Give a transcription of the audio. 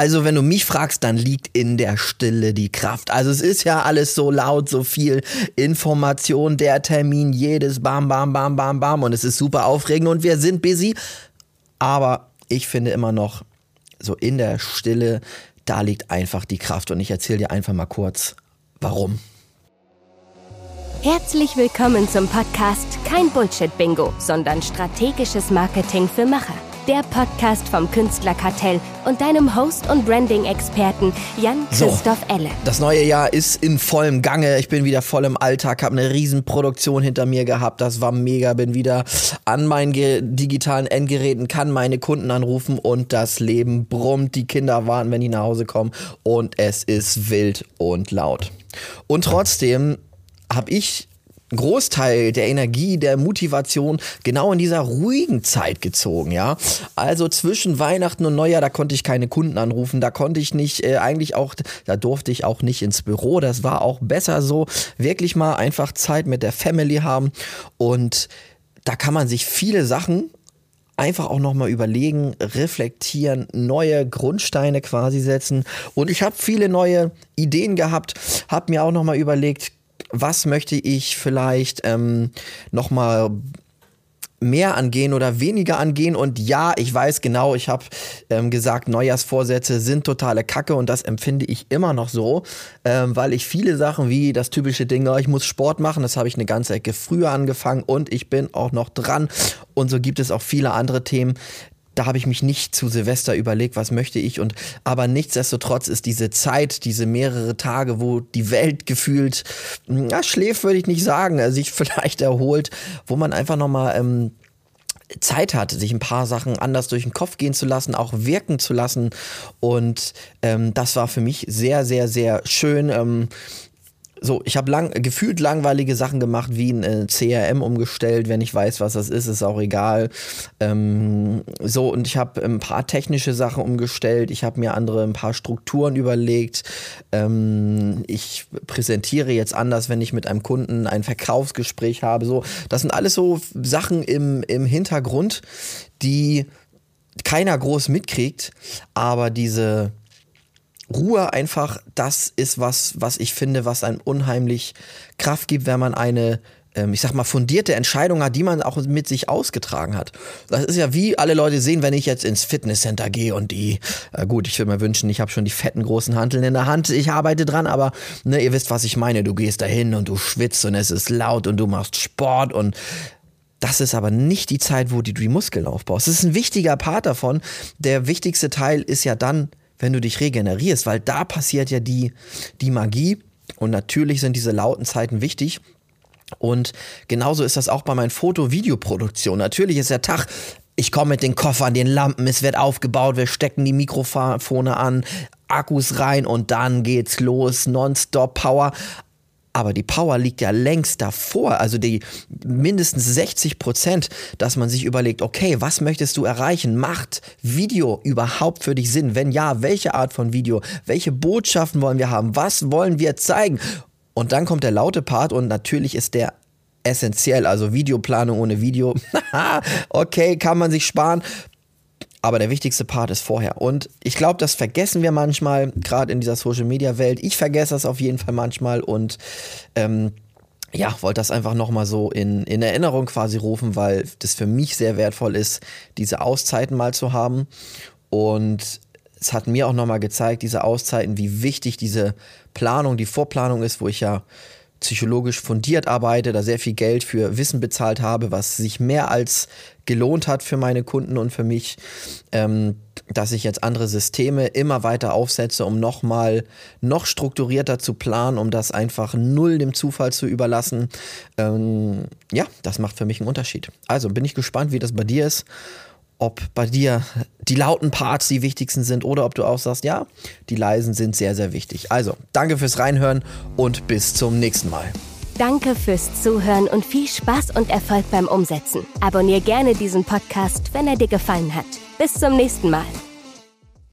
Also wenn du mich fragst, dann liegt in der Stille die Kraft. Also es ist ja alles so laut, so viel Information, der Termin, jedes Bam, Bam, Bam, Bam, Bam und es ist super aufregend und wir sind busy. Aber ich finde immer noch, so in der Stille, da liegt einfach die Kraft und ich erzähle dir einfach mal kurz, warum. Herzlich willkommen zum Podcast Kein Bullshit-Bingo, sondern strategisches Marketing für Macher der Podcast vom Künstlerkartell und deinem Host und Branding-Experten Jan-Christoph so, Elle. Das neue Jahr ist in vollem Gange. Ich bin wieder voll im Alltag, habe eine Riesenproduktion hinter mir gehabt. Das war mega. Bin wieder an meinen digitalen Endgeräten, kann meine Kunden anrufen und das Leben brummt. Die Kinder warten, wenn die nach Hause kommen und es ist wild und laut. Und trotzdem habe ich Großteil der Energie, der Motivation genau in dieser ruhigen Zeit gezogen, ja. Also zwischen Weihnachten und Neujahr, da konnte ich keine Kunden anrufen, da konnte ich nicht, äh, eigentlich auch, da durfte ich auch nicht ins Büro, das war auch besser so, wirklich mal einfach Zeit mit der Family haben und da kann man sich viele Sachen einfach auch nochmal überlegen, reflektieren, neue Grundsteine quasi setzen. Und ich habe viele neue Ideen gehabt, habe mir auch nochmal überlegt, was möchte ich vielleicht ähm, nochmal mehr angehen oder weniger angehen. Und ja, ich weiß genau, ich habe ähm, gesagt, Neujahrsvorsätze sind totale Kacke und das empfinde ich immer noch so, ähm, weil ich viele Sachen wie das typische Ding, oh, ich muss Sport machen, das habe ich eine ganze Ecke früher angefangen und ich bin auch noch dran. Und so gibt es auch viele andere Themen, da habe ich mich nicht zu Silvester überlegt, was möchte ich und aber nichtsdestotrotz ist diese Zeit, diese mehrere Tage, wo die Welt gefühlt, na, schläft würde ich nicht sagen, also sich vielleicht erholt, wo man einfach nochmal ähm, Zeit hat, sich ein paar Sachen anders durch den Kopf gehen zu lassen, auch wirken zu lassen. Und ähm, das war für mich sehr, sehr, sehr schön. Ähm, so, ich habe lang, gefühlt langweilige Sachen gemacht, wie ein äh, CRM umgestellt. Wenn ich weiß, was das ist, ist auch egal. Ähm, so, und ich habe ein paar technische Sachen umgestellt. Ich habe mir andere, ein paar Strukturen überlegt. Ähm, ich präsentiere jetzt anders, wenn ich mit einem Kunden ein Verkaufsgespräch habe. So, das sind alles so Sachen im, im Hintergrund, die keiner groß mitkriegt, aber diese Ruhe einfach das ist was, was ich finde, was einem unheimlich Kraft gibt, wenn man eine ähm, ich sag mal, fundierte Entscheidung hat, die man auch mit sich ausgetragen hat. Das ist ja wie alle Leute sehen, wenn ich jetzt ins Fitnesscenter gehe und die, äh gut, ich würde mir wünschen, ich habe schon die fetten großen Hanteln in der Hand, ich arbeite dran, aber ne, ihr wisst, was ich meine. Du gehst dahin und du schwitzt und es ist laut und du machst Sport und das ist aber nicht die Zeit, wo du die Muskeln aufbaust. Das ist ein wichtiger Part davon. Der wichtigste Teil ist ja dann wenn du dich regenerierst, weil da passiert ja die, die Magie. Und natürlich sind diese lauten Zeiten wichtig. Und genauso ist das auch bei meinen Foto-Videoproduktionen. Natürlich ist der Tag, ich komme mit den Koffern, den Lampen, es wird aufgebaut, wir stecken die Mikrofone an, Akkus rein und dann geht's los, nonstop Power. Aber die Power liegt ja längst davor, also die mindestens 60 Prozent, dass man sich überlegt, okay, was möchtest du erreichen? Macht Video überhaupt für dich Sinn? Wenn ja, welche Art von Video? Welche Botschaften wollen wir haben? Was wollen wir zeigen? Und dann kommt der laute Part und natürlich ist der essentiell, also Videoplanung ohne Video. okay, kann man sich sparen. Aber der wichtigste Part ist vorher. Und ich glaube, das vergessen wir manchmal, gerade in dieser Social-Media-Welt. Ich vergesse das auf jeden Fall manchmal und ähm, ja, wollte das einfach nochmal so in, in Erinnerung quasi rufen, weil das für mich sehr wertvoll ist, diese Auszeiten mal zu haben. Und es hat mir auch nochmal gezeigt, diese Auszeiten, wie wichtig diese Planung, die Vorplanung ist, wo ich ja psychologisch fundiert arbeite, da sehr viel Geld für Wissen bezahlt habe, was sich mehr als gelohnt hat für meine Kunden und für mich, ähm, dass ich jetzt andere Systeme immer weiter aufsetze, um nochmal noch strukturierter zu planen, um das einfach null dem Zufall zu überlassen. Ähm, ja, das macht für mich einen Unterschied. Also bin ich gespannt, wie das bei dir ist ob bei dir die lauten Parts die wichtigsten sind oder ob du auch sagst, ja, die leisen sind sehr, sehr wichtig. Also, danke fürs Reinhören und bis zum nächsten Mal. Danke fürs Zuhören und viel Spaß und Erfolg beim Umsetzen. Abonnier gerne diesen Podcast, wenn er dir gefallen hat. Bis zum nächsten Mal.